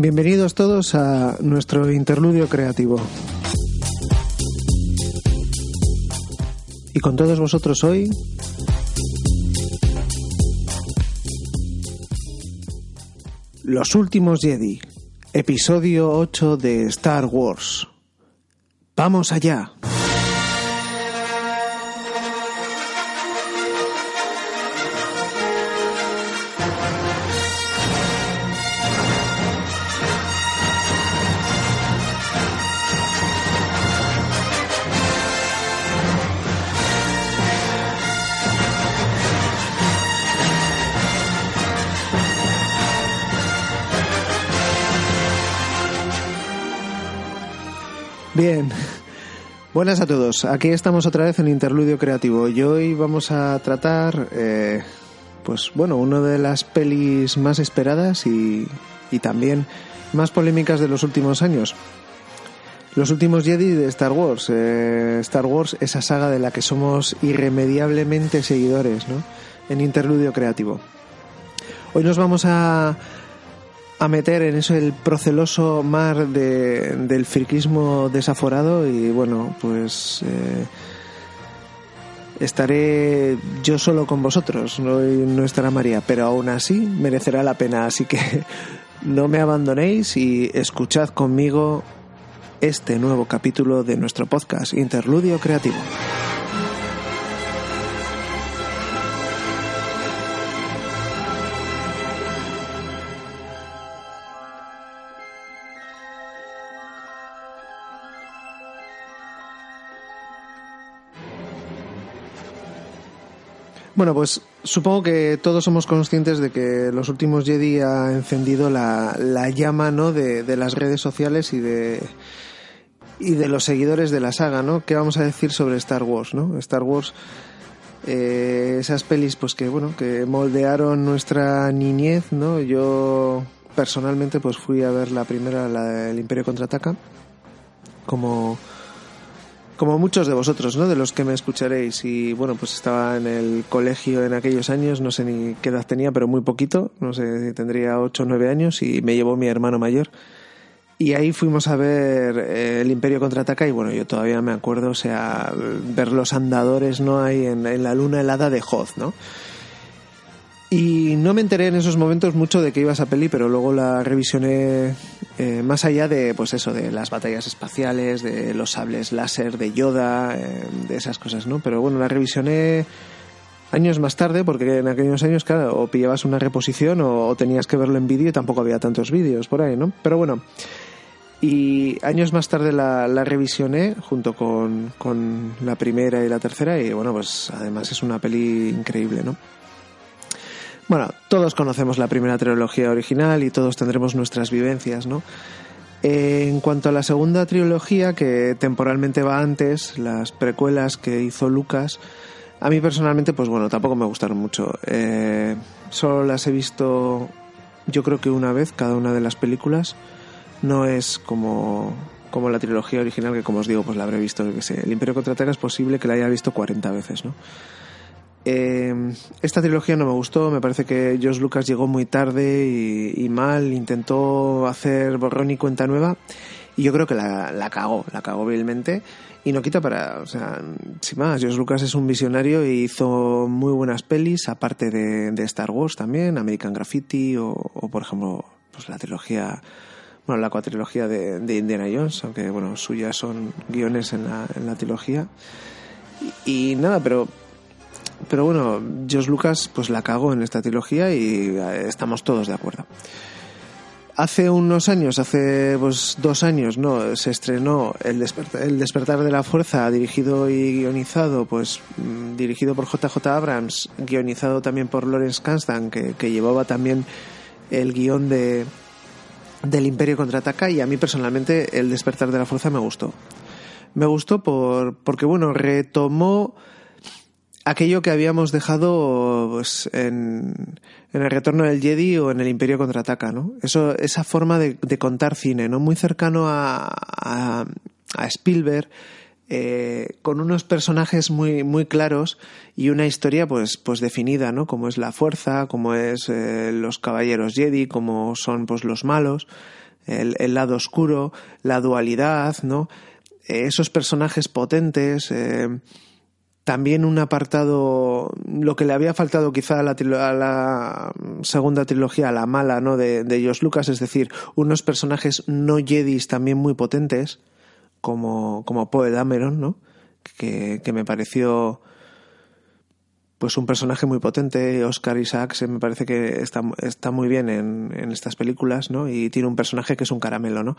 Bienvenidos todos a nuestro interludio creativo. Y con todos vosotros hoy Los últimos Jedi, episodio 8 de Star Wars. Vamos allá. Buenas a todos. Aquí estamos otra vez en Interludio Creativo y hoy vamos a tratar, eh, pues bueno, una de las pelis más esperadas y, y también más polémicas de los últimos años. Los últimos Jedi de Star Wars. Eh, Star Wars, esa saga de la que somos irremediablemente seguidores, ¿no? En Interludio Creativo. Hoy nos vamos a, a meter en eso el proceloso mar de, del friquismo desaforado y bueno, pues eh, estaré yo solo con vosotros, no, no estará María, pero aún así merecerá la pena, así que no me abandonéis y escuchad conmigo este nuevo capítulo de nuestro podcast Interludio Creativo. Bueno, pues supongo que todos somos conscientes de que los últimos Jedi ha encendido la, la llama ¿no? de, de, las redes sociales y de, y de los seguidores de la saga, ¿no? ¿Qué vamos a decir sobre Star Wars, no? Star Wars, eh, esas pelis, pues que, bueno, que moldearon nuestra niñez, ¿no? Yo personalmente, pues fui a ver la primera, la del Imperio Contraataca, como como muchos de vosotros, ¿no? De los que me escucharéis. Y bueno, pues estaba en el colegio en aquellos años, no sé ni qué edad tenía, pero muy poquito, no sé si tendría 8 o 9 años, y me llevó mi hermano mayor. Y ahí fuimos a ver eh, el Imperio contraataca y bueno, yo todavía me acuerdo, o sea, ver los andadores, ¿no? Ahí en, en la luna helada de Hoth, ¿no? Y no me enteré en esos momentos mucho de que iba esa peli, pero luego la revisioné eh, más allá de, pues eso, de las batallas espaciales, de los sables láser, de Yoda, eh, de esas cosas, ¿no? Pero bueno, la revisioné años más tarde, porque en aquellos años, claro, o pillabas una reposición o, tenías que verlo en vídeo y tampoco había tantos vídeos por ahí, ¿no? Pero bueno, y años más tarde la, la revisioné junto con, con la primera y la tercera y bueno, pues además es una peli increíble, ¿no? Bueno, todos conocemos la primera trilogía original y todos tendremos nuestras vivencias, ¿no? En cuanto a la segunda trilogía, que temporalmente va antes, las precuelas que hizo Lucas, a mí personalmente, pues bueno, tampoco me gustaron mucho. Eh, solo las he visto, yo creo que una vez cada una de las películas. No es como, como la trilogía original, que como os digo, pues la habré visto, que sé, El Imperio Contraataca es posible que la haya visto 40 veces, ¿no? Eh, esta trilogía no me gustó, me parece que George Lucas llegó muy tarde y, y, mal, intentó hacer borrón y cuenta nueva y yo creo que la, la cagó, la cagó vilmente y no quita para, o sea, sin más, George Lucas es un visionario y hizo muy buenas pelis, aparte de, Star Wars también, American Graffiti o, por ejemplo, pues la trilogía, bueno, la cuatrilogía de, Indiana Jones, aunque bueno, suyas son guiones en la, en la trilogía. Y nada, pero pero bueno, George Lucas pues la cagó en esta trilogía y estamos todos de acuerdo. Hace unos años, hace pues dos años, no, se estrenó El despertar, el despertar de la fuerza, dirigido y guionizado, pues dirigido por JJ Abrams, guionizado también por Lawrence Kasdan, que, que llevaba también el guion de del Imperio contraataca y a mí personalmente El despertar de la fuerza me gustó. Me gustó por porque bueno, retomó aquello que habíamos dejado pues, en, el retorno del Jedi o en el Imperio contraataca, ¿no? Eso, esa forma de, contar cine, ¿no? Muy cercano a, a, a Spielberg, eh, con unos personajes muy, muy claros y una historia pues, pues definida, ¿no? Como es la fuerza, como es eh, los caballeros Jedi, como son pues los malos. el, lado oscuro, la dualidad, ¿no? esos personajes potentes, eh, también un apartado, lo que le había faltado quizá a la, a la segunda trilogía, a la mala, ¿no? De, de Josh Lucas, es decir, unos personajes no Jedis también muy potentes, como, como Poe Dameron, ¿no? Que, que me pareció pues un personaje muy potente, Oscar Isaacs, me parece que está, está muy bien en, en, estas películas, ¿no? Y tiene un personaje que es un caramelo, ¿no?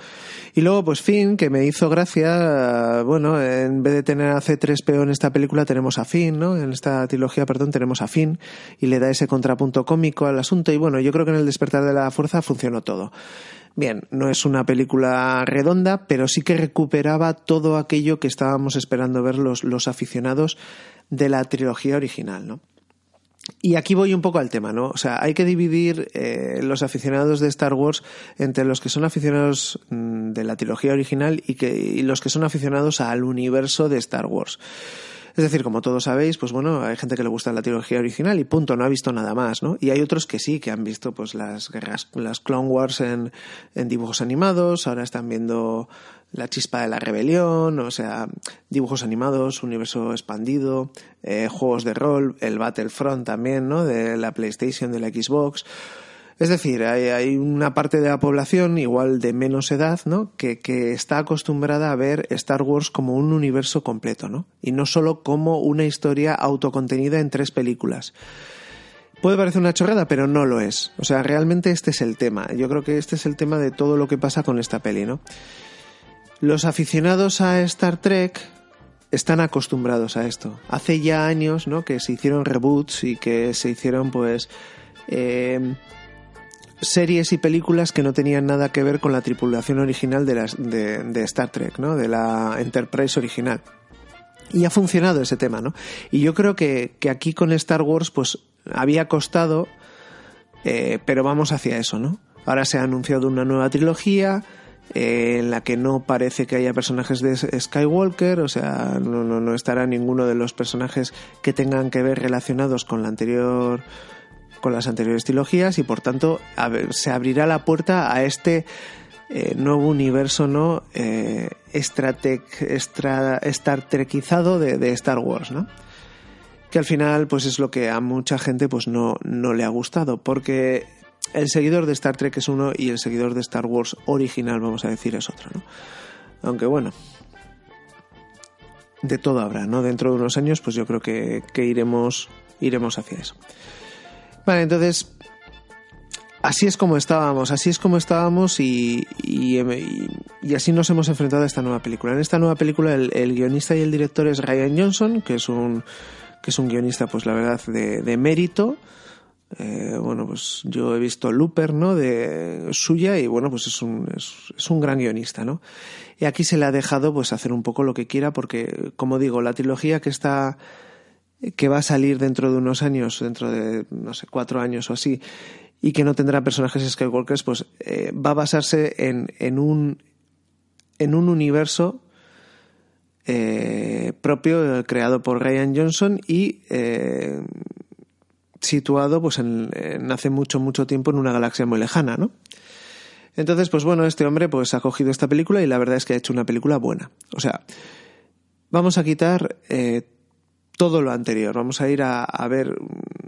Y luego, pues Finn, que me hizo gracia, bueno, en vez de tener a C3PO en esta película, tenemos a Finn, ¿no? En esta trilogía, perdón, tenemos a Finn, y le da ese contrapunto cómico al asunto, y bueno, yo creo que en el despertar de la fuerza funcionó todo. Bien, no es una película redonda, pero sí que recuperaba todo aquello que estábamos esperando ver los, los aficionados de la trilogía original, ¿no? Y aquí voy un poco al tema, ¿no? O sea, hay que dividir eh, los aficionados de Star Wars entre los que son aficionados mmm, de la trilogía original y, que, y los que son aficionados al universo de Star Wars. Es decir, como todos sabéis, pues bueno, hay gente que le gusta la trilogía original y punto, no ha visto nada más, ¿no? Y hay otros que sí, que han visto pues las guerras, las Clone Wars en, en dibujos animados, ahora están viendo la chispa de la rebelión, o sea, dibujos animados, universo expandido, eh, juegos de rol, el Battlefront también, ¿no? De la PlayStation, de la Xbox. Es decir, hay, una parte de la población, igual de menos edad, ¿no? Que, que, está acostumbrada a ver Star Wars como un universo completo, ¿no? Y no solo como una historia autocontenida en tres películas. Puede parecer una chorrada, pero no lo es. O sea, realmente este es el tema. Yo creo que este es el tema de todo lo que pasa con esta peli, ¿no? Los aficionados a Star Trek están acostumbrados a esto. Hace ya años, ¿no? Que se hicieron reboots y que se hicieron, pues, eh, series y películas que no tenían nada que ver con la tripulación original de, de Star Trek, ¿no? De la Enterprise original. Y ha funcionado ese tema, ¿no? Y yo creo que, que aquí con Star Wars, pues, había costado, eh, pero vamos hacia eso, ¿no? Ahora se ha anunciado una nueva trilogía, en la que no parece que haya personajes de Skywalker, o sea, no, no, no, estará ninguno de los personajes que tengan que ver relacionados con la anterior con las anteriores trilogías y por tanto se abrirá la puerta a este eh, nuevo universo no eh, Star Trekizado de, de, Star Wars, ¿no? Que al final pues es lo que a mucha gente pues no, no le ha gustado porque el seguidor de Star Trek es uno y el seguidor de Star Wars original, vamos a decir, es otro, ¿no? Aunque bueno, de todo habrá, ¿no? Dentro de unos años, pues yo creo que, iremos, iremos hacia eso. Vale, entonces, así es como estábamos, así es como estábamos y, y, y, así nos hemos enfrentado a esta nueva película. En esta nueva película el, el guionista y el director es Ryan Johnson, que es un, que es un guionista, pues la verdad, de, de mérito. Eh, bueno, pues yo he visto Looper, ¿no? De suya y bueno, pues es un, es, un gran guionista, ¿no? Y aquí se le ha dejado pues hacer un poco lo que quiera porque, como digo, la trilogía que está, que va a salir dentro de unos años, dentro de, no sé, cuatro años o así, y que no tendrá personajes Skywalkers, pues eh, va a basarse en, en un, en un universo eh, propio creado por Ryan Johnson y eh, situado pues en, hace mucho mucho tiempo en una galaxia muy lejana, ¿no? Entonces, pues bueno, este hombre pues ha cogido esta película y la verdad es que ha hecho una película buena. O sea, vamos a quitar eh, todo lo anterior. Vamos a ir a, a, ver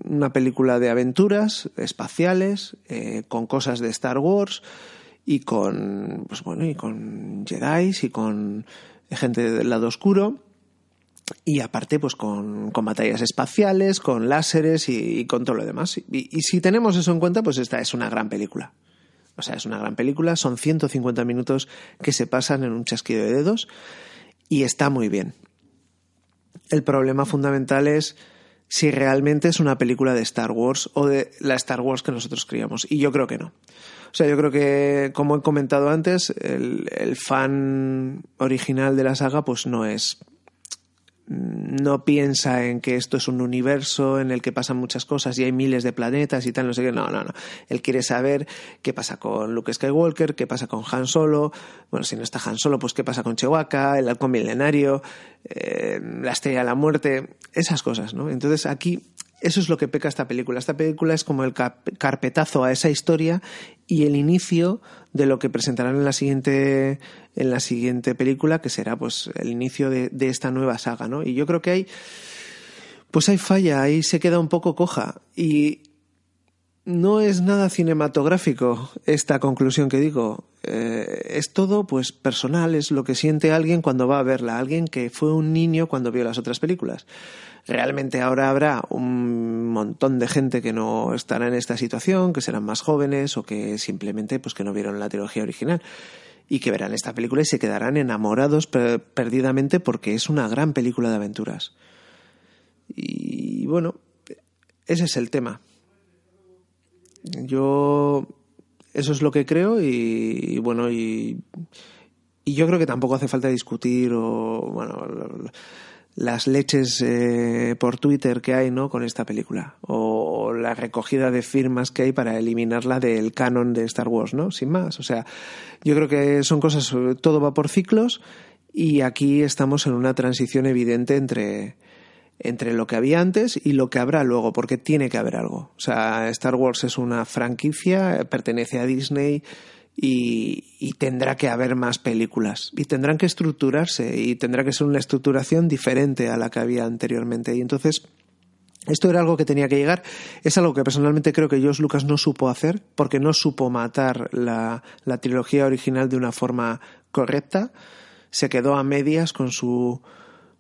una película de aventuras espaciales eh, con cosas de Star Wars y con pues bueno y con Jedi y con gente del lado oscuro y aparte pues con, con, batallas espaciales, con láseres y, con todo lo demás. Y, si tenemos eso en cuenta, pues esta es una gran película. O sea, es una gran película, son 150 minutos que se pasan en un chasquido de dedos y está muy bien. El problema fundamental es si realmente es una película de Star Wars o de la Star Wars que nosotros creíamos. Y yo creo que no. O sea, yo creo que, como he comentado antes, el fan original de la saga pues no es no piensa en que esto es un universo en el que pasan muchas cosas y hay miles de planetas y tal, no sé qué. No, no, no. Él quiere saber qué pasa con Luke Skywalker, qué pasa con Han Solo. Bueno, si no está Han Solo, pues qué pasa con Chewbacca, el halcón milenario, eh, la estrella de la muerte, esas cosas, ¿no? Entonces aquí eso es lo que peca esta película. Esta película es como el carpetazo a esa historia y el inicio de lo que presentarán en la siguiente en la siguiente película que será pues el inicio de, esta nueva saga no y yo creo que hay pues hay falla ahí se queda un poco coja y no es nada cinematográfico esta conclusión que digo. Eh, es todo pues personal, es lo que siente alguien cuando va a verla, alguien que fue un niño cuando vio las otras películas. Realmente ahora habrá un montón de gente que no estará en esta situación, que serán más jóvenes o que simplemente pues que no vieron la trilogía original y que verán esta película y se quedarán enamorados perdidamente porque es una gran película de aventuras. Y bueno, ese es el tema. Yo eso es lo que creo y, bueno y, y, yo creo que tampoco hace falta discutir o bueno las leches eh, por Twitter que hay no con esta película. O la recogida de firmas que hay para eliminarla del canon de Star Wars no sin más. O sea yo creo que son cosas todo va por ciclos y aquí estamos en una transición evidente entre entre lo que había antes y lo que habrá luego, porque tiene que haber algo. O sea, Star Wars es una franquicia, pertenece a Disney y, tendrá que haber más películas. Y tendrán que estructurarse y tendrá que ser una estructuración diferente a la que había anteriormente. Y entonces, esto era algo que tenía que llegar. Es algo que personalmente creo que George Lucas no supo hacer, porque no supo matar la, la trilogía original de una forma correcta. Se quedó a medias con su,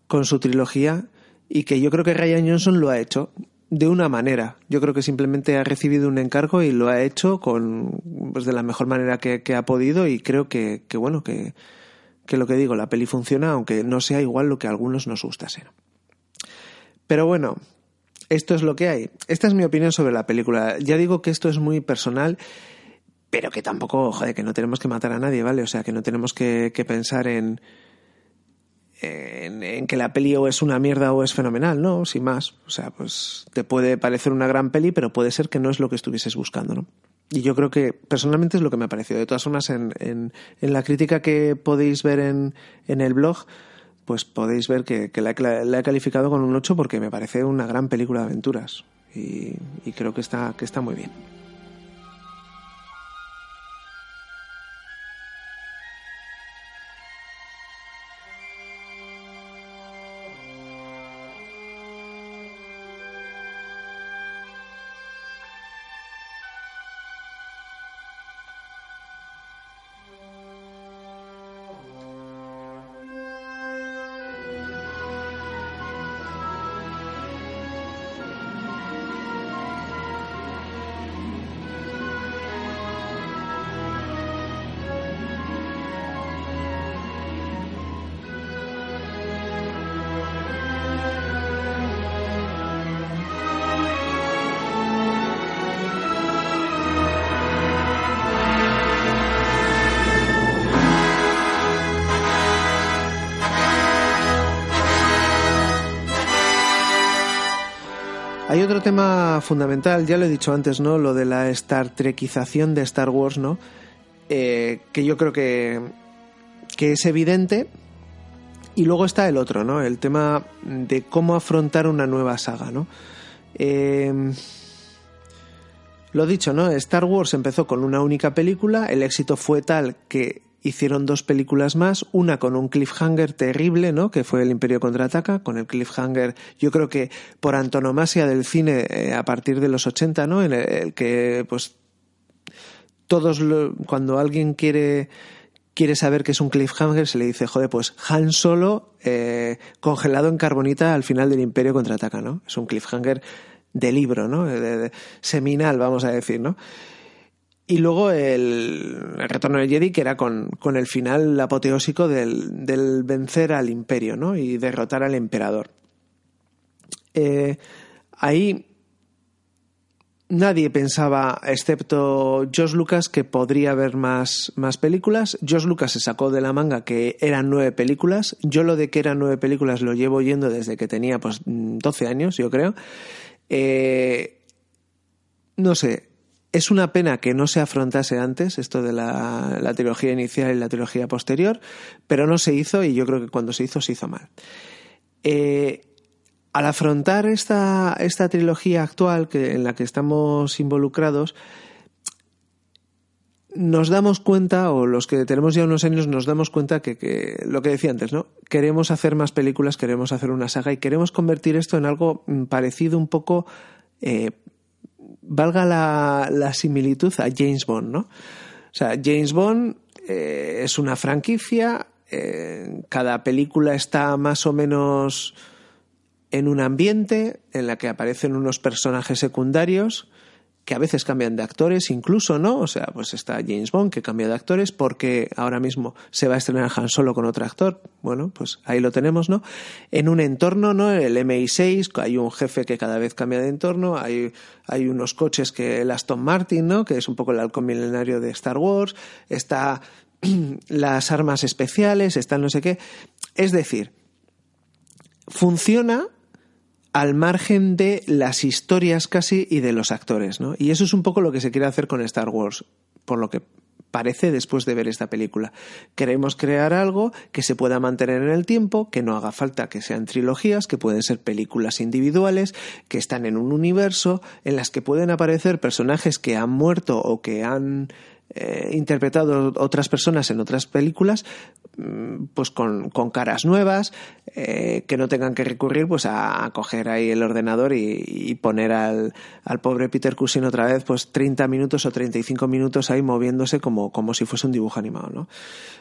con su trilogía y que yo creo que Ryan Johnson lo ha hecho de una manera. Yo creo que simplemente ha recibido un encargo y lo ha hecho con pues, de la mejor manera que, ha podido y creo que, que bueno, que, que, lo que digo, la peli funciona aunque no sea igual lo que a algunos nos gusta ser. Pero bueno, esto es lo que hay. Esta es mi opinión sobre la película. Ya digo que esto es muy personal pero que tampoco, joder, que no tenemos que matar a nadie, ¿vale? O sea, que no tenemos que, que pensar en, en, que la peli o es una mierda o es fenomenal, ¿no? Sin más. O sea, pues te puede parecer una gran peli, pero puede ser que no es lo que estuvieses buscando, ¿no? Y yo creo que personalmente es lo que me ha parecido. De todas formas, en, en, en la crítica que podéis ver en, en el blog, pues podéis ver que, que la, he calificado con un 8 porque me parece una gran película de aventuras. Y, y creo que está, que está muy bien. Fundamental, ya lo he dicho antes, ¿no? Lo de la Star Trekización de Star Wars, ¿no? Eh, que yo creo que, que es evidente. Y luego está el otro, ¿no? El tema de cómo afrontar una nueva saga, ¿no? Eh, lo dicho, ¿no? Star Wars empezó con una única película, el éxito fue tal que hicieron dos películas más, una con un cliffhanger terrible, ¿no? Que fue El Imperio contraataca, con el cliffhanger, yo creo que por antonomasia del cine eh, a partir de los 80, ¿no? En el, que, pues, todos, cuando alguien quiere quiere saber qué es un cliffhanger, se le dice, joder, pues Han Solo eh, congelado en carbonita al final del Imperio contraataca, ¿no? Es un cliffhanger de libro, ¿no? seminal, vamos a decir, ¿no? Y luego el, retorno del Jedi, que era con, con el final apoteósico del, del, vencer al imperio, ¿no? Y derrotar al emperador. Eh, ahí nadie pensaba, excepto Josh Lucas, que podría haber más, más películas. Josh Lucas se sacó de la manga que eran nueve películas. Yo lo de que eran nueve películas lo llevo yendo desde que tenía pues 12 años, yo creo. Eh, no sé, es una pena que no se afrontase antes esto de la, trilogía inicial y la trilogía posterior, pero no se hizo y yo creo que cuando se hizo se hizo mal. Eh, al afrontar esta, esta trilogía actual que, en la que estamos involucrados, nos damos cuenta, o los que tenemos ya unos años, nos damos cuenta que, lo que decía antes, ¿no? Queremos hacer más películas, queremos hacer una saga y queremos convertir esto en algo mm, parecido un poco, eh, valga la, similitud a James Bond, ¿no? O sea, James Bond eh, es una franquicia, eh, cada película está más o menos en un ambiente en la que aparecen unos personajes secundarios que a veces cambian de actores, incluso, ¿no? O sea, pues está James Bond que cambia de actores porque ahora mismo se va a estrenar Han Solo con otro actor. Bueno, pues ahí lo tenemos, ¿no? En un entorno, ¿no? El MI6, hay un jefe que cada vez cambia de entorno, hay, hay unos coches que el Aston Martin, ¿no? Que es un poco el halcón milenario de Star Wars, está las armas especiales, está no sé qué. Es decir, funciona al margen de las historias casi y de los actores, ¿no? Y eso es un poco lo que se quiere hacer con Star Wars, por lo que parece después de ver esta película. Queremos crear algo que se pueda mantener en el tiempo, que no haga falta que sean trilogías, que pueden ser películas individuales, que están en un universo, en las que pueden aparecer personajes que han muerto o que han eh, interpretado otras personas en otras películas, mm, pues con, caras nuevas, eh, que no tengan que recurrir pues a, coger ahí el ordenador y, poner al, al, pobre Peter Cushing otra vez pues 30 minutos o 35 minutos ahí moviéndose como, como si fuese un dibujo animado, ¿no?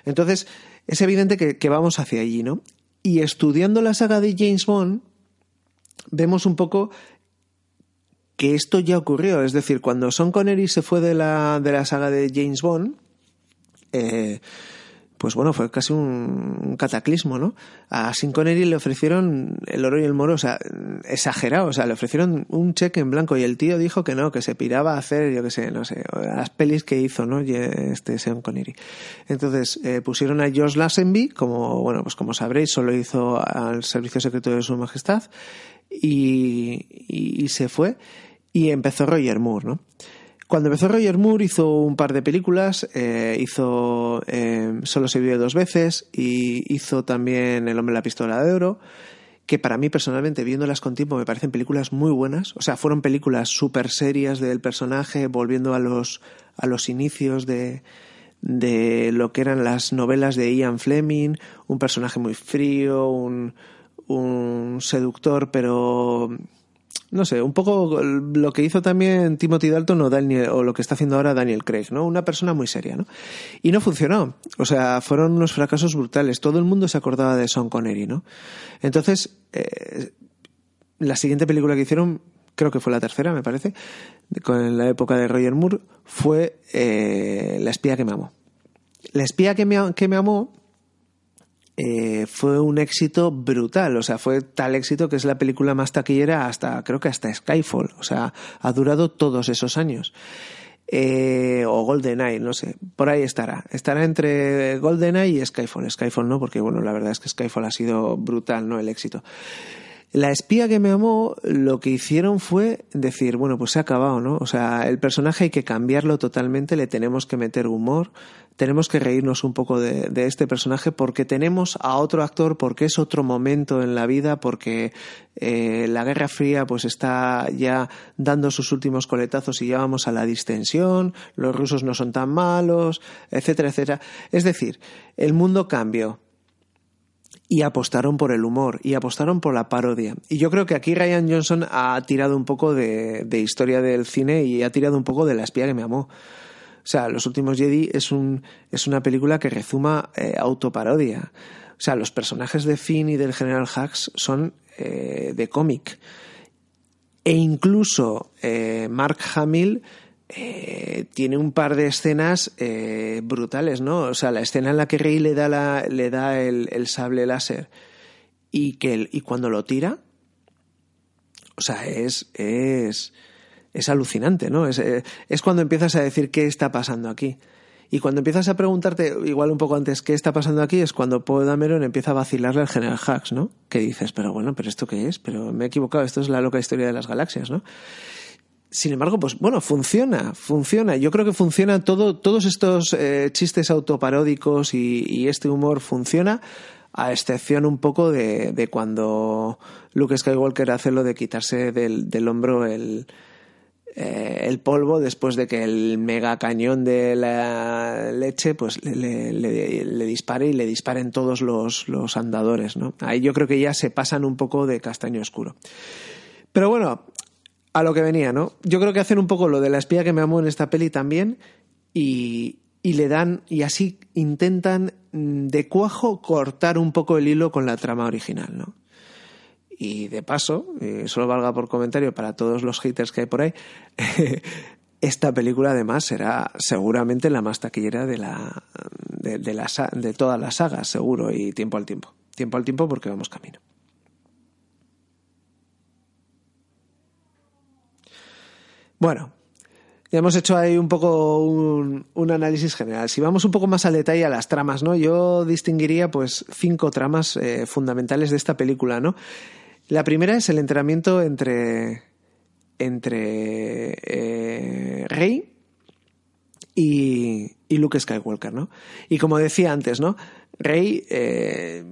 Entonces, es evidente que, que vamos hacia allí, ¿no? Y estudiando la saga de James Bond, vemos un poco que esto ya ocurrió. Es decir, cuando Sean Connery se fue de la, de la saga de James Bond, eh, pues bueno, fue casi un, cataclismo, ¿no? A Sean Connery le ofrecieron el oro y el moro, o sea, exagerado, o sea, le ofrecieron un cheque en blanco y el tío dijo que no, que se piraba a hacer, yo qué sé, no sé, las pelis que hizo, ¿no? Este Sean Connery. Entonces, eh, pusieron a George Lazenby, como, bueno, pues como sabréis, solo hizo al Servicio Secreto de Su Majestad, y, y se fue y empezó Roger Moore, ¿no? Cuando empezó Roger Moore hizo un par de películas, eh, hizo eh, Solo se vive dos veces y hizo también El hombre de la pistola de oro, que para mí personalmente, viéndolas con tiempo, me parecen películas muy buenas. O sea, fueron películas súper serias del personaje, volviendo a los, a los inicios de, de lo que eran las novelas de Ian Fleming, un personaje muy frío, un, un seductor pero no sé, un poco lo que hizo también Timothy Dalton o, Daniel, o lo que está haciendo ahora Daniel Craig, ¿no? Una persona muy seria, ¿no? Y no funcionó. O sea, fueron unos fracasos brutales. Todo el mundo se acordaba de Sean Connery, ¿no? Entonces, eh, la siguiente película que hicieron, creo que fue la tercera, me parece, con la época de Roger Moore, fue eh, La espía que me amó. La espía que me, que me amó eh, fue un éxito brutal. O sea, fue tal éxito que es la película más taquillera hasta, creo que hasta Skyfall. O sea, ha durado todos esos años. Eh, o GoldenEye, no sé, por ahí estará. Estará entre GoldenEye y Skyfall. Skyfall no, porque bueno, la verdad es que Skyfall ha sido brutal, ¿no? El éxito. La espía que me amó, lo que hicieron fue decir, bueno, pues se ha acabado, ¿no? O sea, el personaje hay que cambiarlo totalmente, le tenemos que meter humor, tenemos que reírnos un poco de, este personaje porque tenemos a otro actor, porque es otro momento en la vida, porque eh, la Guerra Fría pues está ya dando sus últimos coletazos y ya vamos a la distensión, los rusos no son tan malos, etcétera, etcétera. Es decir, el mundo cambió y apostaron por el humor y apostaron por la parodia. Y yo creo que aquí Ryan Johnson ha tirado un poco de, historia del cine y ha tirado un poco de la espía que me amó. O sea, Los últimos Jedi es, un, es una película que rezuma eh, autoparodia. O sea, los personajes de Finn y del General Hux son eh, de cómic. E incluso eh, Mark Hamill eh, tiene un par de escenas eh, brutales, ¿no? O sea, la escena en la que Rey le da, la, le da el, sable láser y, que y cuando lo tira, o sea, es, es, es alucinante, ¿no? Es, eh, es cuando empiezas a decir qué está pasando aquí. Y cuando empiezas a preguntarte, igual un poco antes, qué está pasando aquí, es cuando Poe Dameron empieza a vacilarle al General Hux, ¿no? Que dices, pero bueno, pero ¿esto qué es? Pero me he equivocado, esto es la loca historia de las galaxias, ¿no? Sin embargo, pues bueno, funciona, funciona. Yo creo que funciona todo, todos estos eh, chistes autoparódicos y, este humor funciona, a excepción un poco de, cuando Luke Skywalker hace lo de quitarse del, hombro el, eh, el polvo después de que el mega cañón de la leche pues le, le, dispare y le disparen todos los, los andadores, ¿no? Ahí yo creo que ya se pasan un poco de castaño oscuro. Pero bueno, a lo que venía, ¿no? Yo creo que hacen un poco lo de la espía que me amo en esta peli también y, y le dan, y así intentan mm, de cuajo cortar un poco el hilo con la trama original, ¿no? Y de paso, solo valga por comentario para todos los haters que hay por ahí, esta película además será seguramente la más taquillera de, la, de, de, la, de todas las sagas, seguro, y tiempo al tiempo. Tiempo al tiempo porque vamos camino. Bueno, ya hemos hecho ahí un poco un, análisis general. Si vamos un poco más al detalle a las tramas, ¿no? Yo distinguiría pues cinco tramas eh, fundamentales de esta película, ¿no? La primera es el entrenamiento entre entre eh, Rey y, y, Luke Skywalker, ¿no? Y como decía antes, ¿no? Rey eh,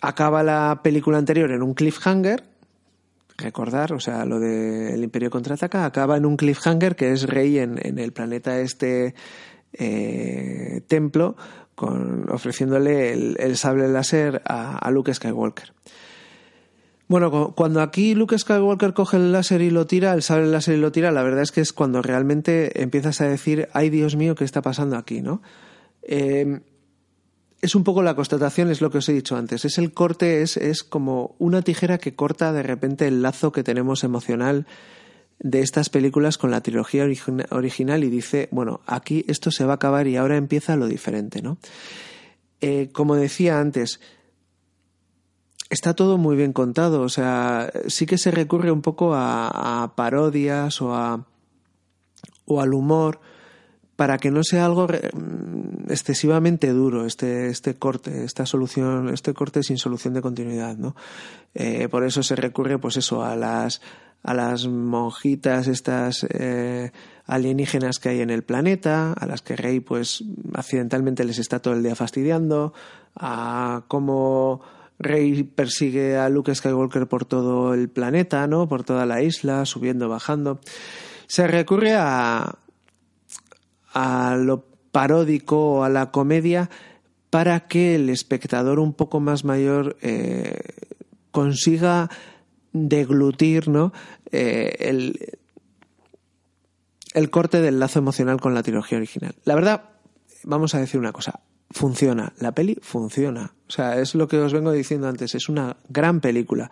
acaba la película anterior en un cliffhanger recordar, o sea, lo del Imperio contraataca acaba en un cliffhanger que es rey en, el planeta este eh, templo, con, ofreciéndole el, sable láser a, Luke Skywalker. Bueno, cuando aquí Luke Skywalker coge el láser y lo tira, el sable láser y lo tira, la verdad es que es cuando realmente empiezas a decir, ay Dios mío, ¿qué está pasando aquí? ¿no? Eh, es un poco la constatación, es lo que os he dicho antes. Es el corte, es, es como una tijera que corta de repente el lazo que tenemos emocional de estas películas con la trilogía original y dice, bueno, aquí esto se va a acabar y ahora empieza lo diferente, ¿no? Eh, como decía antes, está todo muy bien contado, o sea, sí que se recurre un poco a, a parodias o, a, o al humor, para que no sea algo mm, excesivamente duro este, este corte, esta solución, este corte sin solución de continuidad, ¿no? Eh, por eso se recurre, pues eso, a las a las monjitas estas eh, alienígenas que hay en el planeta, a las que Rey pues accidentalmente les está todo el día fastidiando, a cómo Rey persigue a Luke Skywalker por todo el planeta, ¿no? Por toda la isla, subiendo, bajando. Se recurre a, a lo paródico o a la comedia para que el espectador un poco más mayor eh, consiga deglutir ¿no? Eh, el, el corte del lazo emocional con la trilogía original. La verdad, vamos a decir una cosa, funciona, la peli funciona. O sea, es lo que os vengo diciendo antes, es una gran película.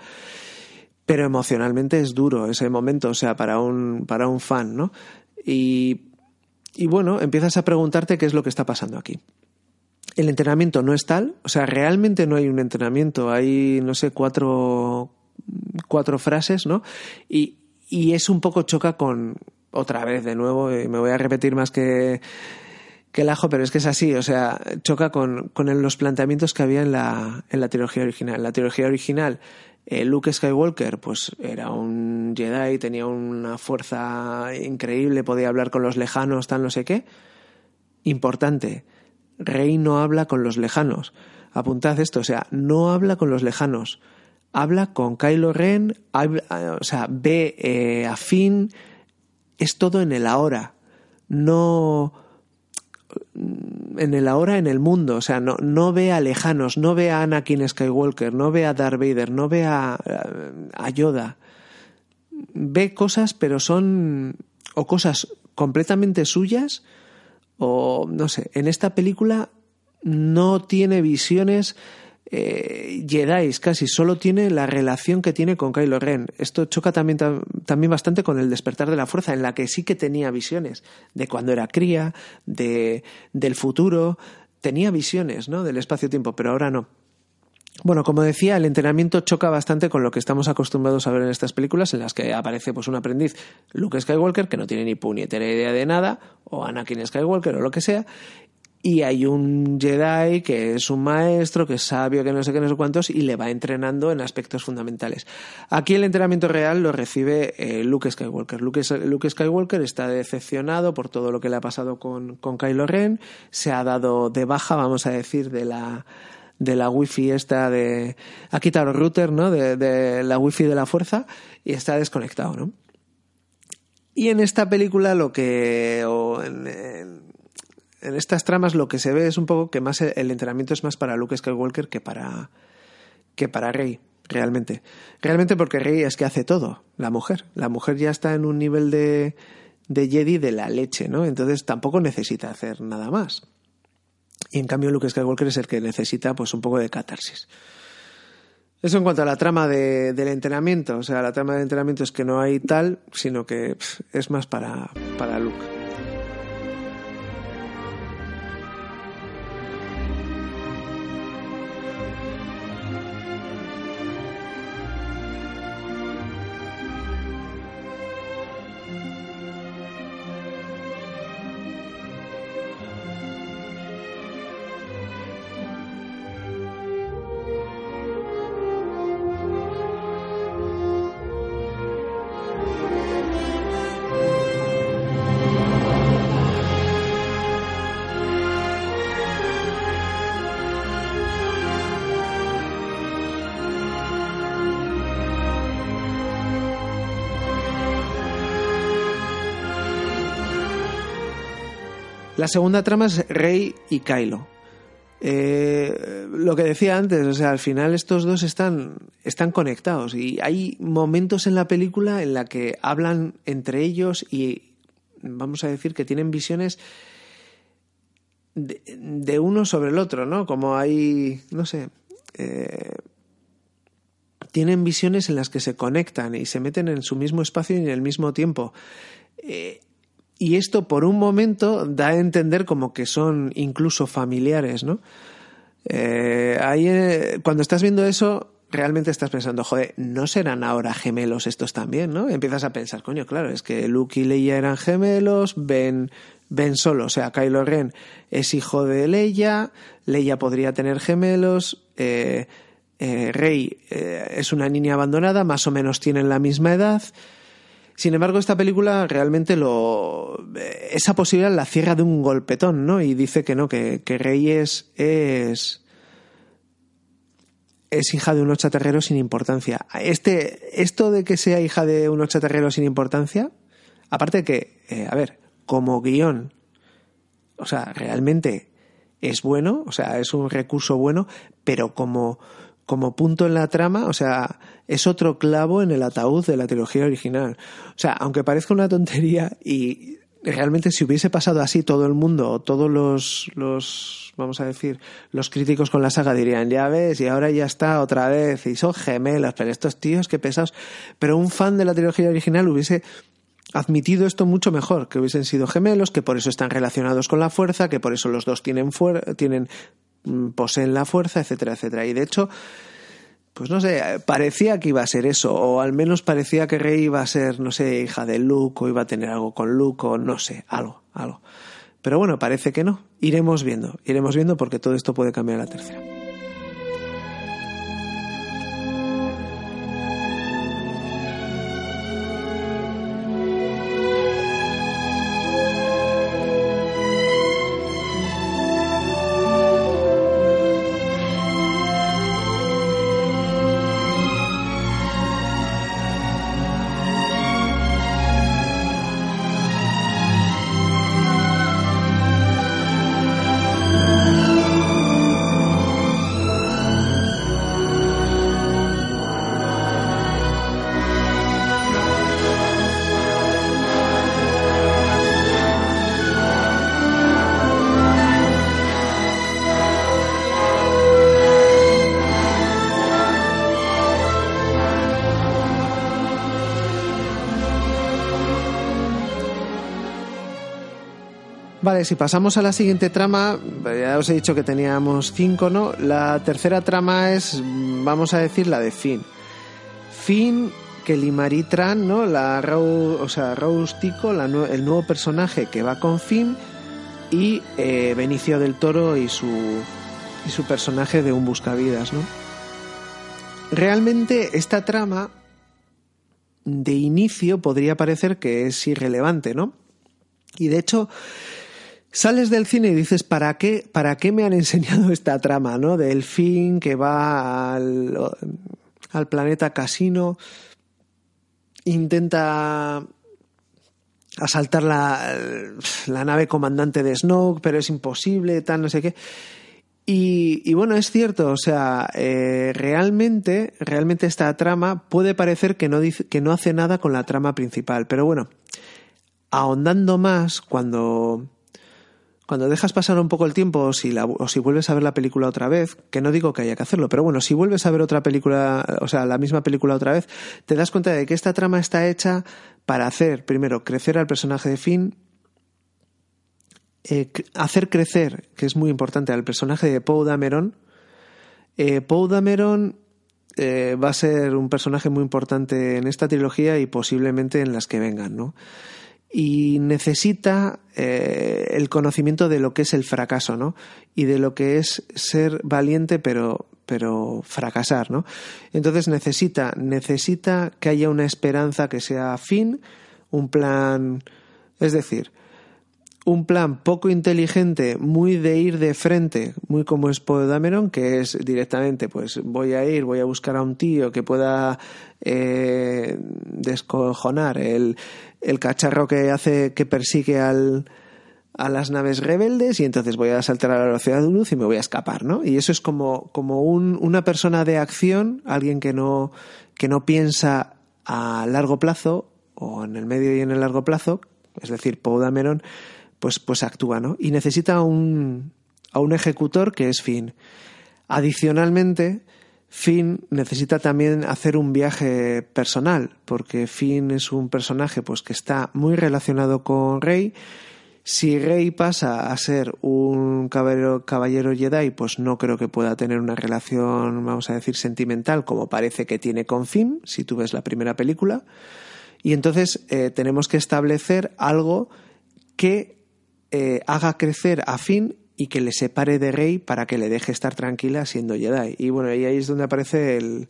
Pero emocionalmente es duro ese momento, o sea, para un, para un fan, ¿no? Y y bueno, empiezas a preguntarte qué es lo que está pasando aquí. El entrenamiento no es tal, o sea, realmente no hay un entrenamiento, hay, no sé, cuatro, cuatro frases, ¿no? Y, y es un poco choca con, otra vez de nuevo, y me voy a repetir más que, que el ajo, pero es que es así, o sea, choca con, con los planteamientos que había en la, en la trilogía original. La trilogía original eh, Luke Skywalker, pues era un Jedi, tenía una fuerza increíble, podía hablar con los lejanos, tal no sé qué. Importante, Rey no habla con los lejanos. Apuntad esto, o sea, no habla con los lejanos. Habla con Kylo Ren, o sea, ve eh, a Finn, es todo en el ahora. No en el ahora en el mundo, o sea, no, no ve a lejanos, no ve a Anakin Skywalker, no ve a Darth Vader, no ve a, a Yoda. Ve cosas, pero son o cosas completamente suyas o no sé, en esta película no tiene visiones eh, Jedi casi solo tiene la relación que tiene con Kylo Ren. Esto choca también, también bastante con el despertar de la fuerza, en la que sí que tenía visiones de cuando era cría, de, del futuro, tenía visiones ¿no? del espacio-tiempo, pero ahora no. Bueno, como decía, el entrenamiento choca bastante con lo que estamos acostumbrados a ver en estas películas, en las que aparece pues un aprendiz, Luke Skywalker, que no tiene ni puñetera idea de nada, o Anakin Skywalker o lo que sea, y hay un Jedi que es un maestro, que es sabio, que no sé qué, no sé cuántos, y le va entrenando en aspectos fundamentales. Aquí el entrenamiento real lo recibe eh, Luke Skywalker. Luke, Luke, Skywalker está decepcionado por todo lo que le ha pasado con, con Kylo Ren, se ha dado de baja, vamos a decir, de la de la wifi esta de ha quitado el router no de, de la wifi de la fuerza y está desconectado no Y en esta película lo que, estas tramas lo que se ve es un poco que más el, entrenamiento es más para Luke Skywalker que para, que para Rey, realmente. Realmente porque Rey es que hace todo, la mujer. La mujer ya está en un nivel de, de Jedi de la leche, ¿no? Entonces tampoco necesita hacer nada más. Y en cambio Luke Skywalker es el que necesita pues un poco de catarsis. Eso en cuanto a la trama del entrenamiento. O sea, la trama del entrenamiento es que no hay tal, sino que es más para, para Luke. La segunda trama es Rey y Kylo. Eh, lo que decía antes, o sea, al final estos dos están, están conectados y hay momentos en la película en la que hablan entre ellos y vamos a decir que tienen visiones de, uno sobre el otro, ¿no? Como hay, no sé, eh, tienen visiones en las que se conectan y se meten en su mismo espacio y en el mismo tiempo. Eh, y esto por un momento da a entender como que son incluso familiares, ¿no? Eh, ahí, eh, cuando estás viendo eso, realmente estás pensando, joder, ¿no serán ahora gemelos estos también, no? Empiezas a pensar, coño, claro, es que Luke y Leia eran gemelos, Ben, ben solo, o sea, Kylo Ren es hijo de Leia, Leia podría tener gemelos, eh, Rey es una niña abandonada, más o menos tienen la misma edad, sin embargo, esta película realmente lo. Esa posibilidad la cierra de un golpetón, ¿no? Y dice que no, que, que Rey es, es. hija de unos chatarreros sin importancia. Este, esto de que sea hija de unos chatarreros sin importancia, aparte de que, eh, a ver, como guion, o sea, realmente es bueno, o sea, es un recurso bueno, pero como como punto en la trama, o sea, es otro clavo en el ataúd de la trilogía original. O sea, aunque parezca una tontería y realmente si hubiese pasado así todo el mundo o todos los, los, vamos a decir, los críticos con la saga dirían, ya ves, y ahora ya está otra vez, y son gemelas, pero estos tíos, qué pesados. Pero un fan de la trilogía original hubiese admitido esto mucho mejor, que hubiesen sido gemelos, que por eso están relacionados con la fuerza, que por eso los dos tienen, tienen poseen la fuerza, etcétera, etcétera. Y de hecho, pues no sé, parecía que iba a ser eso, o al menos parecía que Rey iba a ser, no sé, hija de Luke, o iba a tener algo con Luke, o no sé, algo, algo. Pero bueno, parece que no. Iremos viendo, iremos viendo porque todo esto puede cambiar a la tercera. Si pasamos a la siguiente trama, ya os he dicho que teníamos cinco, ¿no? La tercera trama es, vamos a decir, la de Finn. Finn, que Tran, ¿no? La o sea, Rose Tico, el nuevo personaje que va con Finn, y eh, Benicio del Toro y su, y su personaje de un buscavidas, ¿no? Realmente esta trama de inicio podría parecer que es irrelevante, ¿no? Y de hecho, Sales del cine y dices, ¿para qué, ¿para qué me han enseñado esta trama, no? Del fin que va al, al planeta casino, intenta asaltar la, la nave comandante de Snoke, pero es imposible, tal, no sé qué. Y, bueno, es cierto, o sea, eh, realmente, realmente esta trama puede parecer que no, que no hace nada con la trama principal, pero bueno, ahondando más, cuando, cuando dejas pasar un poco el tiempo o si, o si vuelves a ver la película otra vez, que no digo que haya que hacerlo, pero bueno, si vuelves a ver otra película, o sea, la misma película otra vez, te das cuenta de que esta trama está hecha para hacer, primero, crecer al personaje de Finn, eh, hacer crecer, que es muy importante, al personaje de Poe Dameron. Eh, Poe Dameron eh, va a ser un personaje muy importante en esta trilogía y posiblemente en las que vengan, ¿no? Y necesita el conocimiento de lo que es el fracaso, ¿no? Y de lo que es ser valiente pero, pero fracasar, ¿no? Entonces necesita, necesita que haya una esperanza que sea fin, un plan, es decir, un plan poco inteligente, muy de ir de frente, muy como es Dameron, que es directamente, pues voy a ir, voy a buscar a un tío que pueda eh, descojonar el, el cacharro que hace, que persigue al, a las naves rebeldes y entonces voy a saltar a la velocidad de luz y me voy a escapar, ¿no? Y eso es como, como un, una persona de acción, alguien que no, que no piensa a largo plazo o en el medio y en el largo plazo, es decir, Poe Dameron, pues, pues actúa, ¿no? Y necesita un, a un ejecutor que es Finn. Adicionalmente, Finn necesita también hacer un viaje personal, porque Finn es un personaje pues, que está muy relacionado con Rey. Si Rey pasa a ser un caballero, caballero Jedi, pues no creo que pueda tener una relación, vamos a decir, sentimental como parece que tiene con Finn, si tú ves la primera película. Y entonces eh, tenemos que establecer algo que eh, haga crecer a Finn y que le separe de Rey para que le deje estar tranquila siendo Jedi. Y bueno, y ahí es donde aparece el,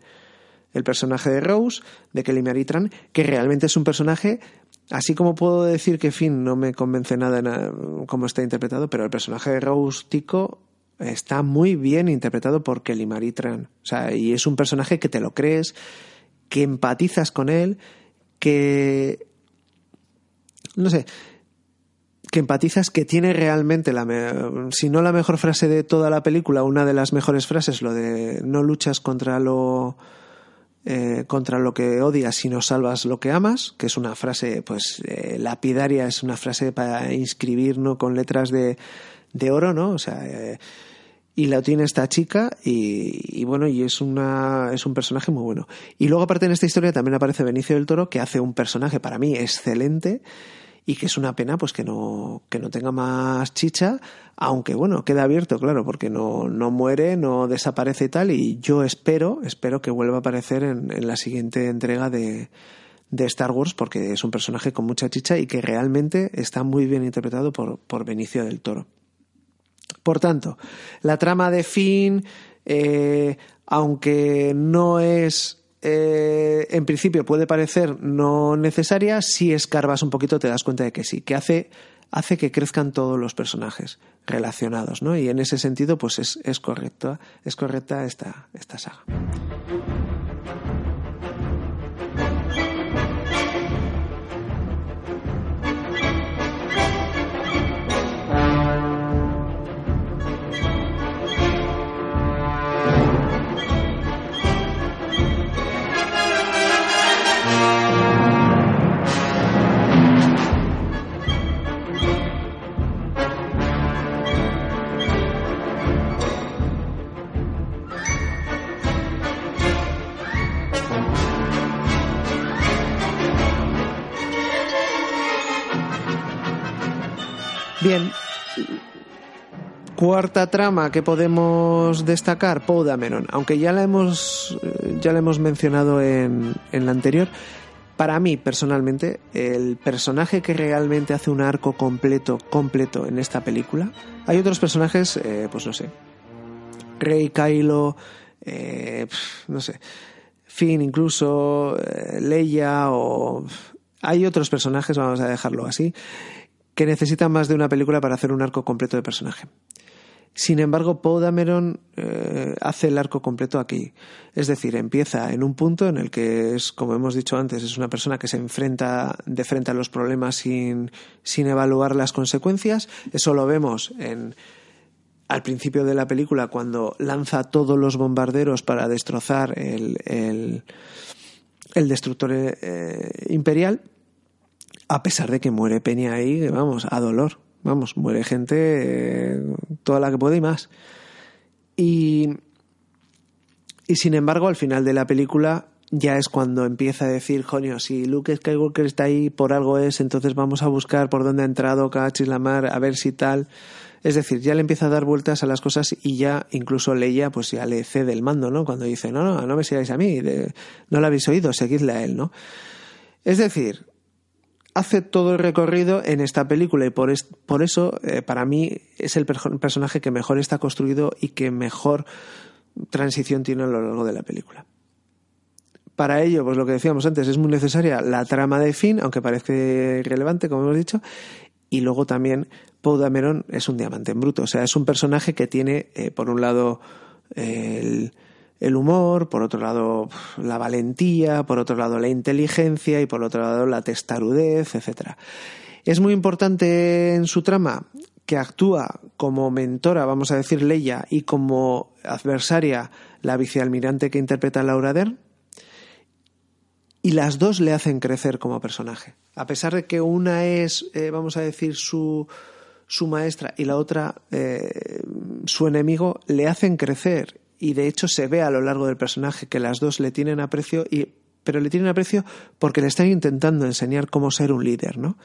el personaje de Rose, de Kelly Maritran, que realmente es un personaje, así como puedo decir que Finn no me convence nada en cómo está interpretado, pero el personaje de Rose Tico está muy bien interpretado por Kelly Maritran. O sea, y es un personaje que te lo crees, que empatizas con él, que... No sé, que empatizas que tiene realmente la si no la mejor frase de toda la película una de las mejores frases lo de no luchas contra lo eh, contra lo que odias sino salvas lo que amas que es una frase pues eh, lapidaria es una frase para inscribir no con letras de, de oro no o sea eh, y la tiene esta chica y, y, bueno y es una es un personaje muy bueno. Y luego aparte en esta historia también aparece Benicio del Toro que hace un personaje para mí excelente y que es una pena pues que no, que no tenga más chicha, aunque bueno, queda abierto, claro, porque no, no muere, no desaparece y tal, y yo espero, espero que vuelva a aparecer en, la siguiente entrega de, de Star Wars porque es un personaje con mucha chicha y que realmente está muy bien interpretado por, por Benicio del Toro. Por tanto, la trama de Finn, eh, aunque no es eh, en principio puede parecer no necesaria, si escarbas un poquito te das cuenta de que sí, que hace, hace que crezcan todos los personajes relacionados, ¿no? Y en ese sentido, pues es, es correcto, es correcta esta, esta saga. Bien. Cuarta trama que podemos destacar, Poe Dameron. Aunque ya la hemos, eh, ya la hemos mencionado en, en la anterior, para mí personalmente, el personaje que realmente hace un arco completo, completo en esta película, hay otros personajes, eh, pues no sé, Rey, Kylo, eh, no sé, Finn incluso, Leia o... Hay otros personajes, vamos a dejarlo así, que necesitan más de una película para hacer un arco completo de personaje. Sin embargo, Poe Dameron eh, hace el arco completo aquí. Es decir, empieza en un punto en el que es, como hemos dicho antes, es una persona que se enfrenta de frente a los problemas sin, sin evaluar las consecuencias. Eso lo vemos en, al principio de la película cuando lanza todos los bombarderos para destrozar el, el, el destructor eh, imperial, a pesar de que muere Peña ahí, vamos, a dolor. Vamos, muere gente eh, toda la que puede y más. Y, y sin embargo, al final de la película ya es cuando empieza a decir, Jonio, si Luke Skywalker está ahí, por algo es, entonces vamos a buscar por dónde ha entrado Cachis Lamar, a ver si tal. Es decir, ya le empieza a dar vueltas a las cosas y ya incluso Leia pues ya le cede el mando, ¿no? Cuando dice, no, no, no me sigáis a mí, no lo habéis oído, seguidle a él, ¿no? Es decir, hace todo el recorrido en esta película y por, por eso eh, para mí es el personaje que mejor está construido y que mejor transición tiene a lo largo de la película. Para ello, pues lo que decíamos antes, es muy necesaria la trama de Finn, aunque parece irrelevante, como hemos dicho, y luego también Poe Dameron es un diamante en bruto, o sea, es un personaje que tiene, eh, por un lado, el, el humor, por otro lado la valentía, por otro lado la inteligencia y por otro lado la testarudez, etc. Es muy importante en su trama que actúa como mentora, vamos a decir, Leia, y como adversaria la vicealmirante que interpreta Laura Dern. Y las dos le hacen crecer como personaje. A pesar de que una es, eh, vamos a decir, su, su maestra y la otra eh, su enemigo, le hacen crecer y de hecho se ve a lo largo del personaje que las dos le tienen aprecio y pero le tienen aprecio porque le están intentando enseñar cómo ser un líder, ¿no?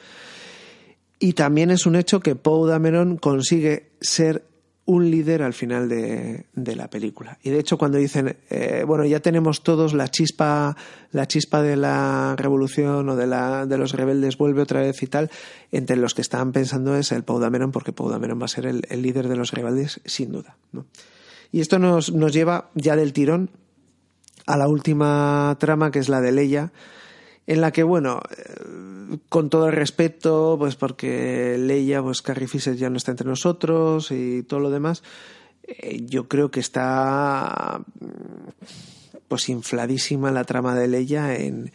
Y también es un hecho que Poe Dameron consigue ser un líder al final de, la película. Y de hecho cuando dicen, eh, bueno, ya tenemos todos la chispa, la chispa de la revolución o de, la, de los rebeldes vuelve otra vez y tal, entre los que estaban pensando es el Poe Dameron porque Poe Dameron va a ser el, el líder de los rebeldes sin duda, ¿no? Y esto nos, nos lleva ya del tirón a la última trama, que es la de Leia, en la que, bueno, eh, con todo el respeto, pues porque Leia, pues Carrie Fisher ya no está entre nosotros y todo lo demás, eh, yo creo que está pues infladísima la trama de Leia en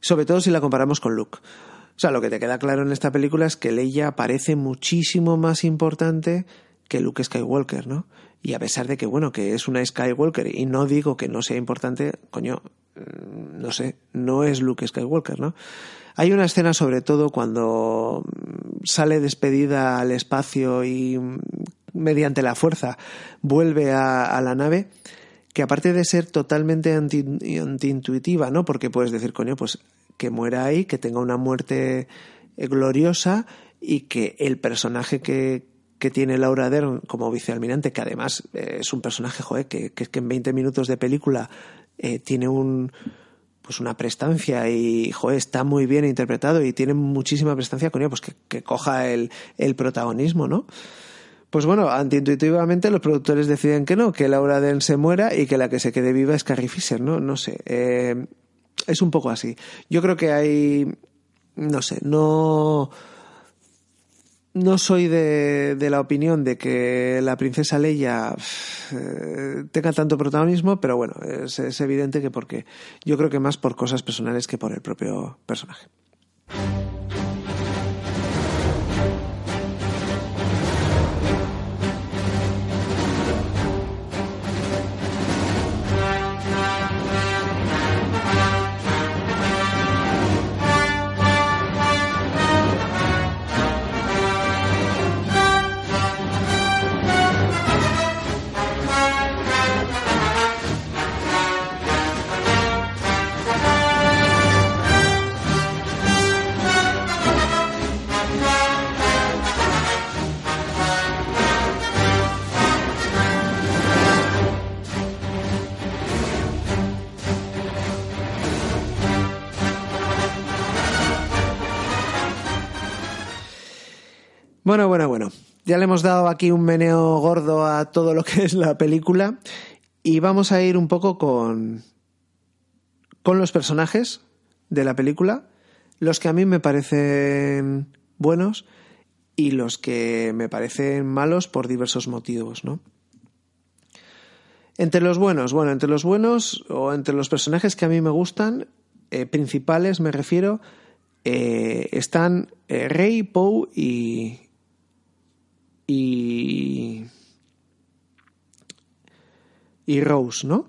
sobre todo si la comparamos con Luke. O sea, lo que te queda claro en esta película es que Leia parece muchísimo más importante que Luke Skywalker, ¿no? Y a pesar de que, bueno, que es una Skywalker y no digo que no sea importante, coño, mm, no sé, no es Luke Skywalker, ¿no? Hay una escena sobre todo cuando mm, sale despedida al espacio y mm, mediante la fuerza vuelve a, la nave, que aparte de ser totalmente anti, antiintuitiva, ¿no? Porque puedes decir, coño, pues que muera ahí, que tenga una muerte gloriosa y que el personaje que, que tiene Laura Dern como vicealmirante, que además eh, es un personaje, joder, que, que, que en 20 minutos de película eh, tiene un pues una prestancia y joder, está muy bien interpretado y tiene muchísima prestancia con ella, pues que, que coja el, el, protagonismo, ¿no? Pues bueno, antiintuitivamente los productores deciden que no, que Laura Dern se muera y que la que se quede viva es Carrie Fisher, ¿no? No sé. Eh, es un poco así. Yo creo que hay. No sé, no no soy de, de, la opinión de que la princesa Leia eh, tenga tanto protagonismo, pero bueno, es, es evidente que porque yo creo que más por cosas personales que por el propio personaje. Bueno, bueno, bueno. Ya le hemos dado aquí un meneo gordo a todo lo que es la película y vamos a ir un poco con con los personajes de la película, los que a mí me parecen buenos y los que me parecen malos por diversos motivos, ¿no? Entre los buenos, bueno, entre los buenos o entre los personajes que a mí me gustan, eh, principales me refiero, eh, están eh, Rey, Poe y, y. y Rose, ¿no?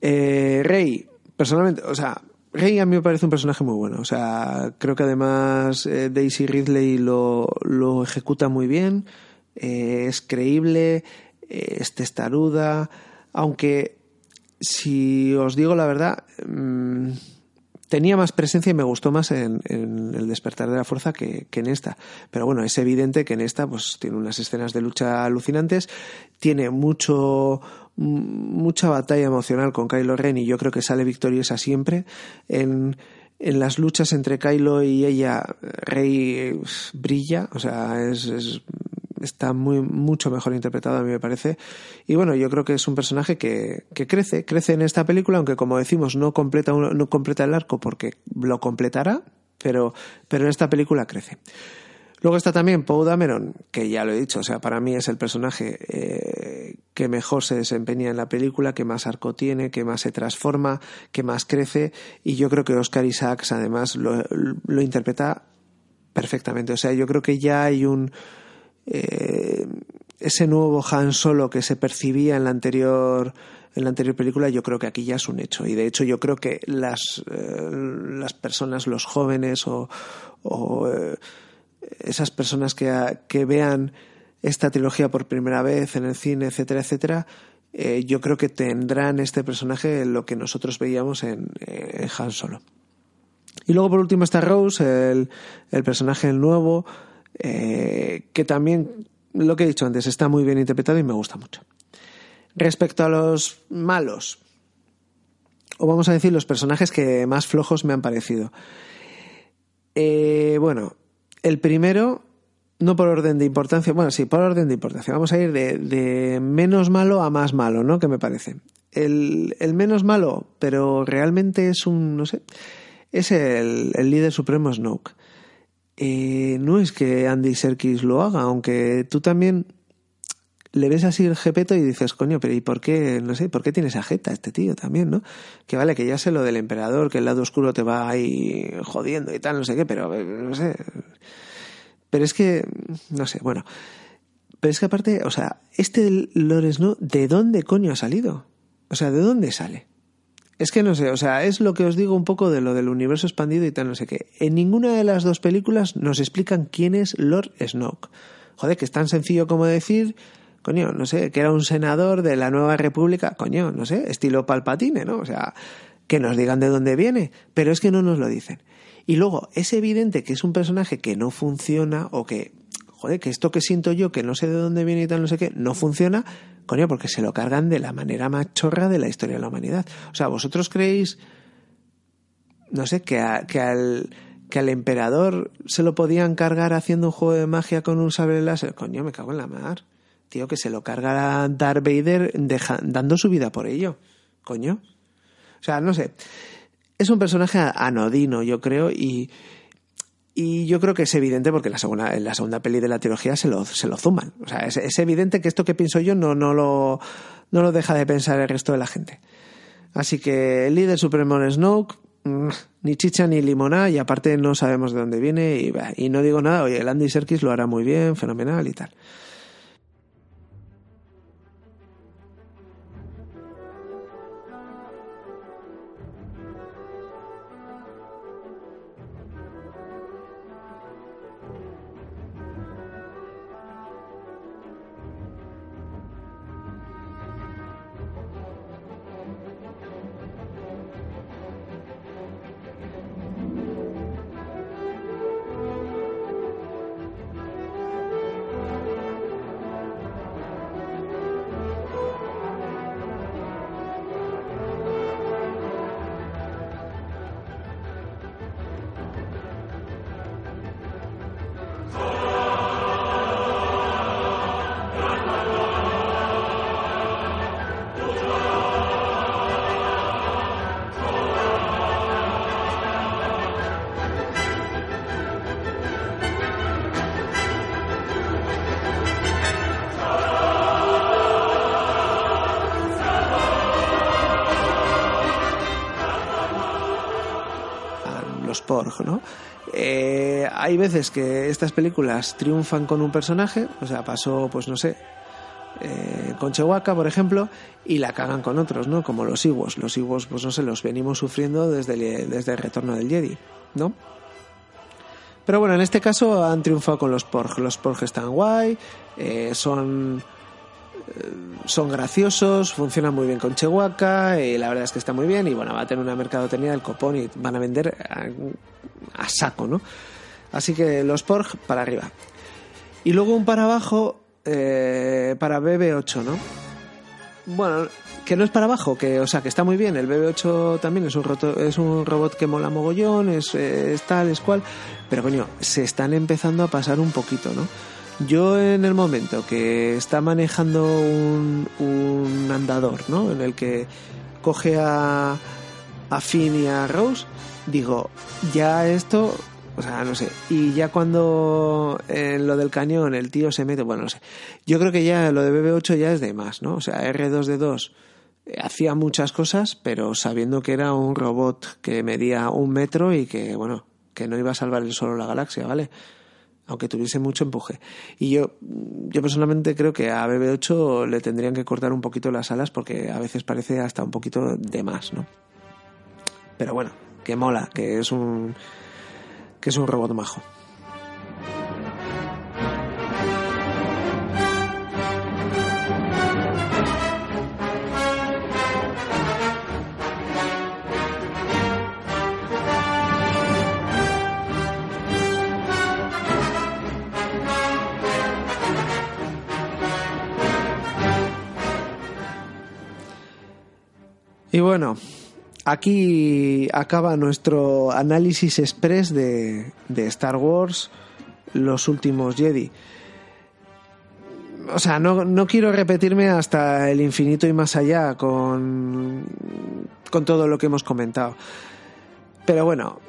Rey, personalmente, o sea, Rey a mí me parece un personaje muy bueno. O sea, creo que además Daisy Ridley lo, lo, ejecuta muy bien. es creíble, es testaruda. Aunque, si os digo la verdad, mm, tenía más presencia y me gustó más en, El despertar de la fuerza que, en esta. Pero bueno, es evidente que en esta pues tiene unas escenas de lucha alucinantes, tiene mucho mucha batalla emocional con Kylo Ren y yo creo que sale victoriosa siempre en en las luchas entre Kylo y ella, Rey pues, brilla, o sea, es está muy, mucho mejor interpretado, a mí me parece. Y bueno, yo creo que es un personaje que, que crece, crece en esta película, aunque como decimos, no completa, no completa el arco porque lo completará, pero, pero en esta película crece. Luego está también Poe Dameron, que ya lo he dicho, o sea, para mí es el personaje eh, que mejor se desempeña en la película, que más arco tiene, que más se transforma, que más crece, y yo creo que Oscar Isaacs además lo, lo interpreta perfectamente. O sea, yo creo que ya hay un, eh, ese nuevo Han Solo que se percibía en la anterior en la anterior película yo creo que aquí ya es un hecho. Y de hecho yo creo que las eh, las personas los jóvenes o, eh, esas personas que, que, vean esta trilogía por primera vez en el cine etcétera etcétera yo creo que tendrán este personaje lo que nosotros veíamos en, Han Solo. Y luego por último está Rose el, el personaje nuevo eh, que también, lo que he dicho antes, está muy bien interpretado y me gusta mucho. Respecto a los malos, o vamos a decir los personajes que más flojos me han parecido. Eh, bueno, el primero, no por orden de importancia, bueno, sí, por orden de importancia. Vamos a ir de, menos malo a más malo, ¿no? Que me parece. El, menos malo, pero realmente es un, no sé, es el, el líder supremo Snoke. Eh, no es que Andy Serkis lo haga, aunque tú también le ves así el jepeto y dices, coño, pero ¿y por qué, no sé, por qué tiene esa jeta este tío también, no? Que vale, que ya sé lo del emperador, que el lado oscuro te va ahí jodiendo y tal, no sé qué, pero eh, no sé. Pero es que, no sé, bueno. Pero es que aparte, o sea, este Lores, ¿no? ¿De dónde coño ha salido? O sea, ¿de dónde sale? Es que no sé, o sea, es lo que os digo un poco de lo del universo expandido y tal, no sé qué. En ninguna de las dos películas nos explican quién es Lord Snoke. Joder, que es tan sencillo como decir, coño, no sé, que era un senador de la Nueva República, coño, no sé, estilo Palpatine, ¿no? O sea, que nos digan de dónde viene, pero es que no nos lo dicen. Y luego, es evidente que es un personaje que no funciona o que, joder, que esto que siento yo, que no sé de dónde viene y tal, no sé qué, no funciona Coño, porque se lo cargan de la manera más chorra de la historia de la humanidad. O sea, ¿vosotros creéis, no sé, que, que al que al emperador se lo podían cargar haciendo un juego de magia con un sable láser? Coño, me cago en la mar. Tío, que se lo cargará Darth Vader dando su vida por ello. Coño. O sea, no sé. Es un personaje anodino, yo creo, y, y yo creo que es evidente porque la segunda, en la segunda peli de la trilogía se lo, se lo zuman. O sea, es, evidente que esto que pienso yo no, no, lo, no lo deja de pensar el resto de la gente. Así que el líder supremo Snoke, mm, ni chicha ni limonada, y aparte no sabemos de dónde viene, y, y no digo nada, oye, el Andy Serkis lo hará muy bien, fenomenal y tal. ¿No? Eh, hay veces que estas películas triunfan con un personaje, o sea, pasó, pues no sé, eh, con Chewbacca, por ejemplo, y la cagan con otros, ¿no? Como los Iwos. Los Iwos, pues no sé, los venimos sufriendo desde el, desde retorno del Jedi, ¿no? Pero bueno, en este caso han triunfado con los Porg. Los Porg están guay, eh, son son graciosos, funcionan muy bien con Chewbacca y la verdad es que está muy bien y bueno, va a tener una mercadotecnia del copón y van a vender a, saco, ¿no? Así que los Porg para arriba. Y luego un para abajo eh, para BB8, ¿no? Bueno, que no es para abajo, que o sea, que está muy bien. El BB8 también es un, es un robot que mola mogollón, es, es tal, es cual, pero coño, se están empezando a pasar un poquito, ¿no? Yo en el momento que está manejando un, un andador, ¿no? En el que coge a, a Finn y a Rose, digo, ya esto, o sea, no sé. Y ya cuando en lo del cañón el tío se mete, bueno, no sé. Yo creo que ya lo de BB8 ya es de más, ¿no? O sea, R2D2 eh, hacía muchas cosas, pero sabiendo que era un robot que medía un metro y que, bueno, que no iba a salvar el solo la galaxia, ¿vale? Aunque tuviese mucho empuje. Y yo, yo personalmente creo que a BB8 le tendrían que cortar un poquito las alas porque a veces parece hasta un poquito de más, ¿no? Pero bueno, que mola, que es un que es un robot majo. Y bueno, aquí acaba nuestro análisis express de, Star Wars, los últimos Jedi. O sea, no, no, quiero repetirme hasta el infinito y más allá con, con todo lo que hemos comentado. Pero bueno,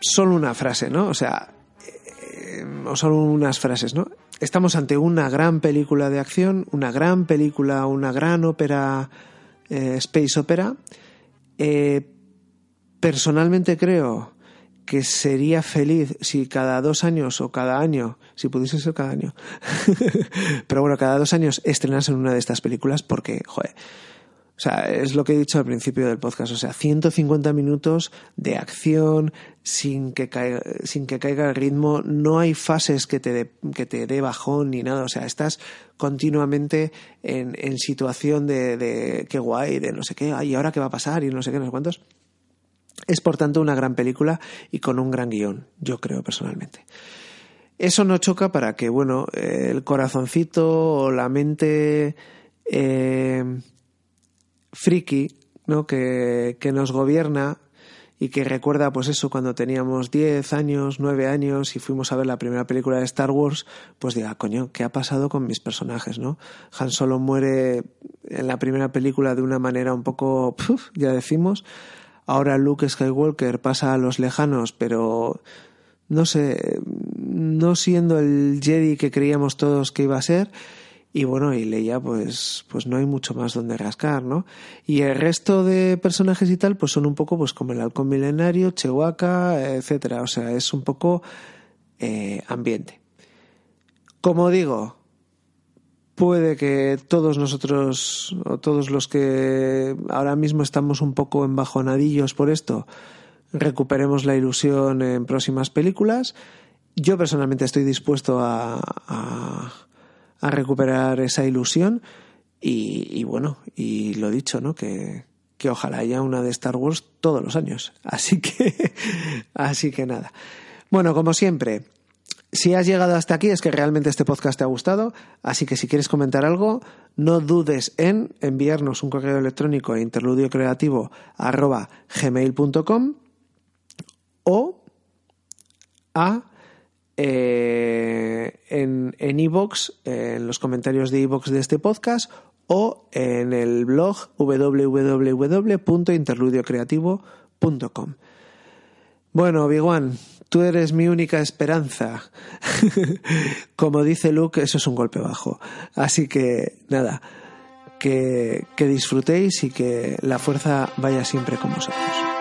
solo una frase, ¿no? O sea, eh, solo unas frases, ¿no? Estamos ante una gran película de acción, una gran película, una gran ópera eh, space Opera. Eh, personalmente creo que sería feliz si cada dos años o cada año, si pudiese ser cada año, pero bueno, cada dos años estrenasen una de estas películas porque, joder, o sea, es lo que he dicho al principio del podcast, o sea, 150 minutos de acción sin que caiga, sin que caiga el ritmo, no hay fases que te dé que te dé bajón ni nada, o sea, estás continuamente en, en situación de, de qué guay, de no sé qué, ay, ahora qué va a pasar? Y no sé qué, no sé cuántos. Es por tanto una gran película y con un gran guion, yo creo personalmente. Eso no choca para que, bueno, el corazoncito o la mente eh, friki, ¿no? Que, que nos gobierna y que recuerda, pues eso, cuando teníamos 10 años, 9 años y fuimos a ver la primera película de Star Wars, pues diga, coño, ¿qué ha pasado con mis personajes, no? Han Solo muere en la primera película de una manera un poco, ya decimos. Ahora Luke Skywalker pasa a los lejanos, pero no sé, no siendo el Jedi que creíamos todos que iba a ser y bueno, y Leia, pues, pues no hay mucho más donde rascar, ¿no? Y el resto de personajes y tal, pues son un poco pues como el halcón milenario, Chewbacca, etcétera. O sea, es un poco eh, ambiente. Como digo, puede que todos nosotros, o todos los que ahora mismo estamos un poco embajonadillos por esto, recuperemos la ilusión en próximas películas. Yo personalmente estoy dispuesto a a recuperar esa ilusión y, bueno, y lo dicho, ¿no? Que, que ojalá haya una de Star Wars todos los años. Así que, así que nada. Bueno, como siempre, si has llegado hasta aquí es que realmente este podcast te ha gustado, así que si quieres comentar algo, no dudes en enviarnos un correo electrónico a interludiocreativo.gmail.com o a eh, en en, en los comentarios de iVoox de este podcast o en el blog www.interludiocreativo.com. Bueno, Biguan, tú eres mi única esperanza. Como dice Luke, eso es un golpe bajo. Así que nada, que, que disfrutéis y que la fuerza vaya siempre con vosotros.